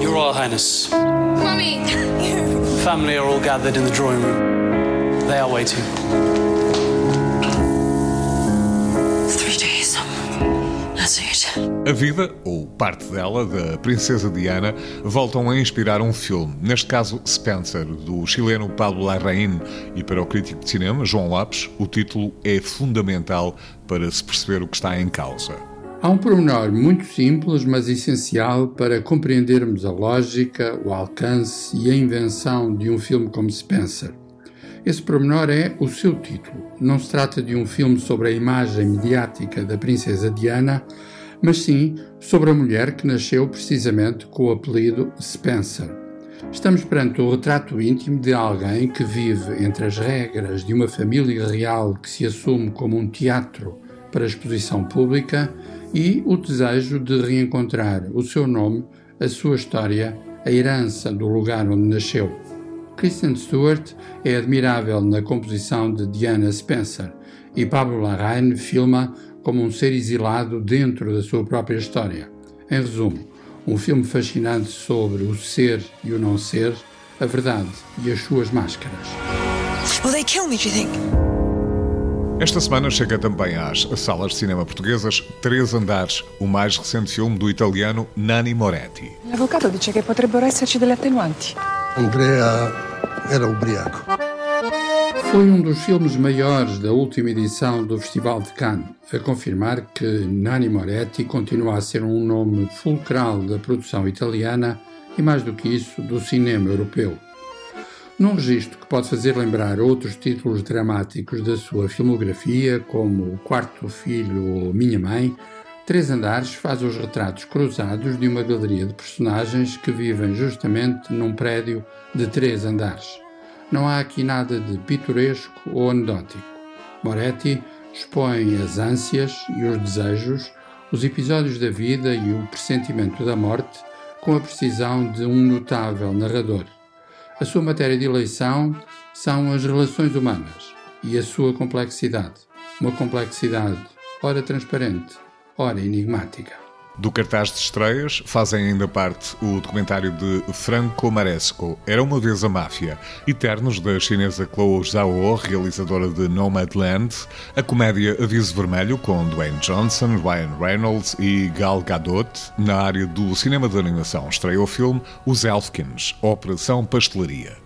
Your Royal Highness, Mummy! family are all gathered in the drawing room. They are waiting. A vida, ou parte dela, da Princesa Diana, voltam a inspirar um filme, neste caso Spencer, do chileno Pablo Larraín, e para o crítico de cinema, João Lopes, o título é fundamental para se perceber o que está em causa. Há um pormenor muito simples, mas essencial para compreendermos a lógica, o alcance e a invenção de um filme como Spencer. Esse pormenor é o seu título. Não se trata de um filme sobre a imagem mediática da Princesa Diana, mas sim sobre a mulher que nasceu precisamente com o apelido Spencer. Estamos perante o retrato íntimo de alguém que vive entre as regras de uma família real que se assume como um teatro para exposição pública e o desejo de reencontrar o seu nome, a sua história, a herança do lugar onde nasceu. Kristen Stewart é admirável na composição de Diana Spencer e Pablo Larraín filma como um ser exilado dentro da sua própria história. Em resumo, um filme fascinante sobre o ser e o não ser, a verdade e as suas máscaras. Will they kill me, do you think? Esta semana chega também às salas de cinema portuguesas Três Andares, o mais recente filme do italiano Nanni Moretti. L'avvocato dice che potrebbero esserci delle attenuanti. Andrea era ubriaco. Foi um dos filmes maiores da última edição do Festival de Cannes, a confirmar que Nanni Moretti continua a ser um nome fulcral da produção italiana e, mais do que isso, do cinema europeu. Num registro que pode fazer lembrar outros títulos dramáticos da sua filmografia, como O Quarto Filho ou Minha Mãe, Três Andares faz os retratos cruzados de uma galeria de personagens que vivem justamente num prédio de três andares. Não há aqui nada de pitoresco ou anedótico. Moretti expõe as ânsias e os desejos, os episódios da vida e o pressentimento da morte com a precisão de um notável narrador. A sua matéria de eleição são as relações humanas e a sua complexidade. Uma complexidade ora transparente, ora enigmática. Do cartaz de estreias fazem ainda parte o documentário de Franco Maresco, Era Uma Vez a Máfia, Eternos, da chinesa Chloe Zhao, realizadora de Nomadland, a comédia Aviso Vermelho, com Dwayne Johnson, Ryan Reynolds e Gal Gadot. Na área do cinema de animação estreia o filme Os Elfkins, Operação Pastelaria.